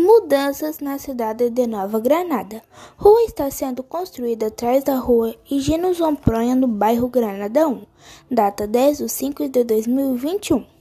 Mudanças na cidade de Nova Granada. Rua está sendo construída atrás da rua Higino Zompronha, no bairro Granada 1. Data 10 de 5 de 2021.